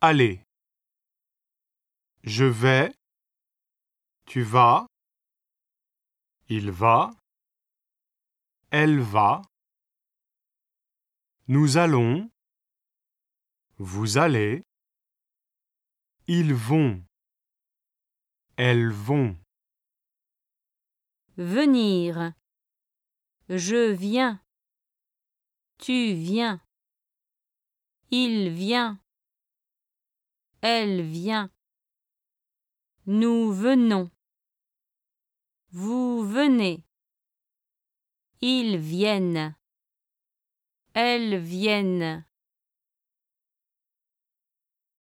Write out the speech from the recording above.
aller. Je vais, tu vas, il va, elle va, nous allons, vous allez, ils vont, elles vont. Venir. Je viens. Tu viens. Il vient. Elle vient. Nous venons. Vous venez. Ils viennent. Elles viennent.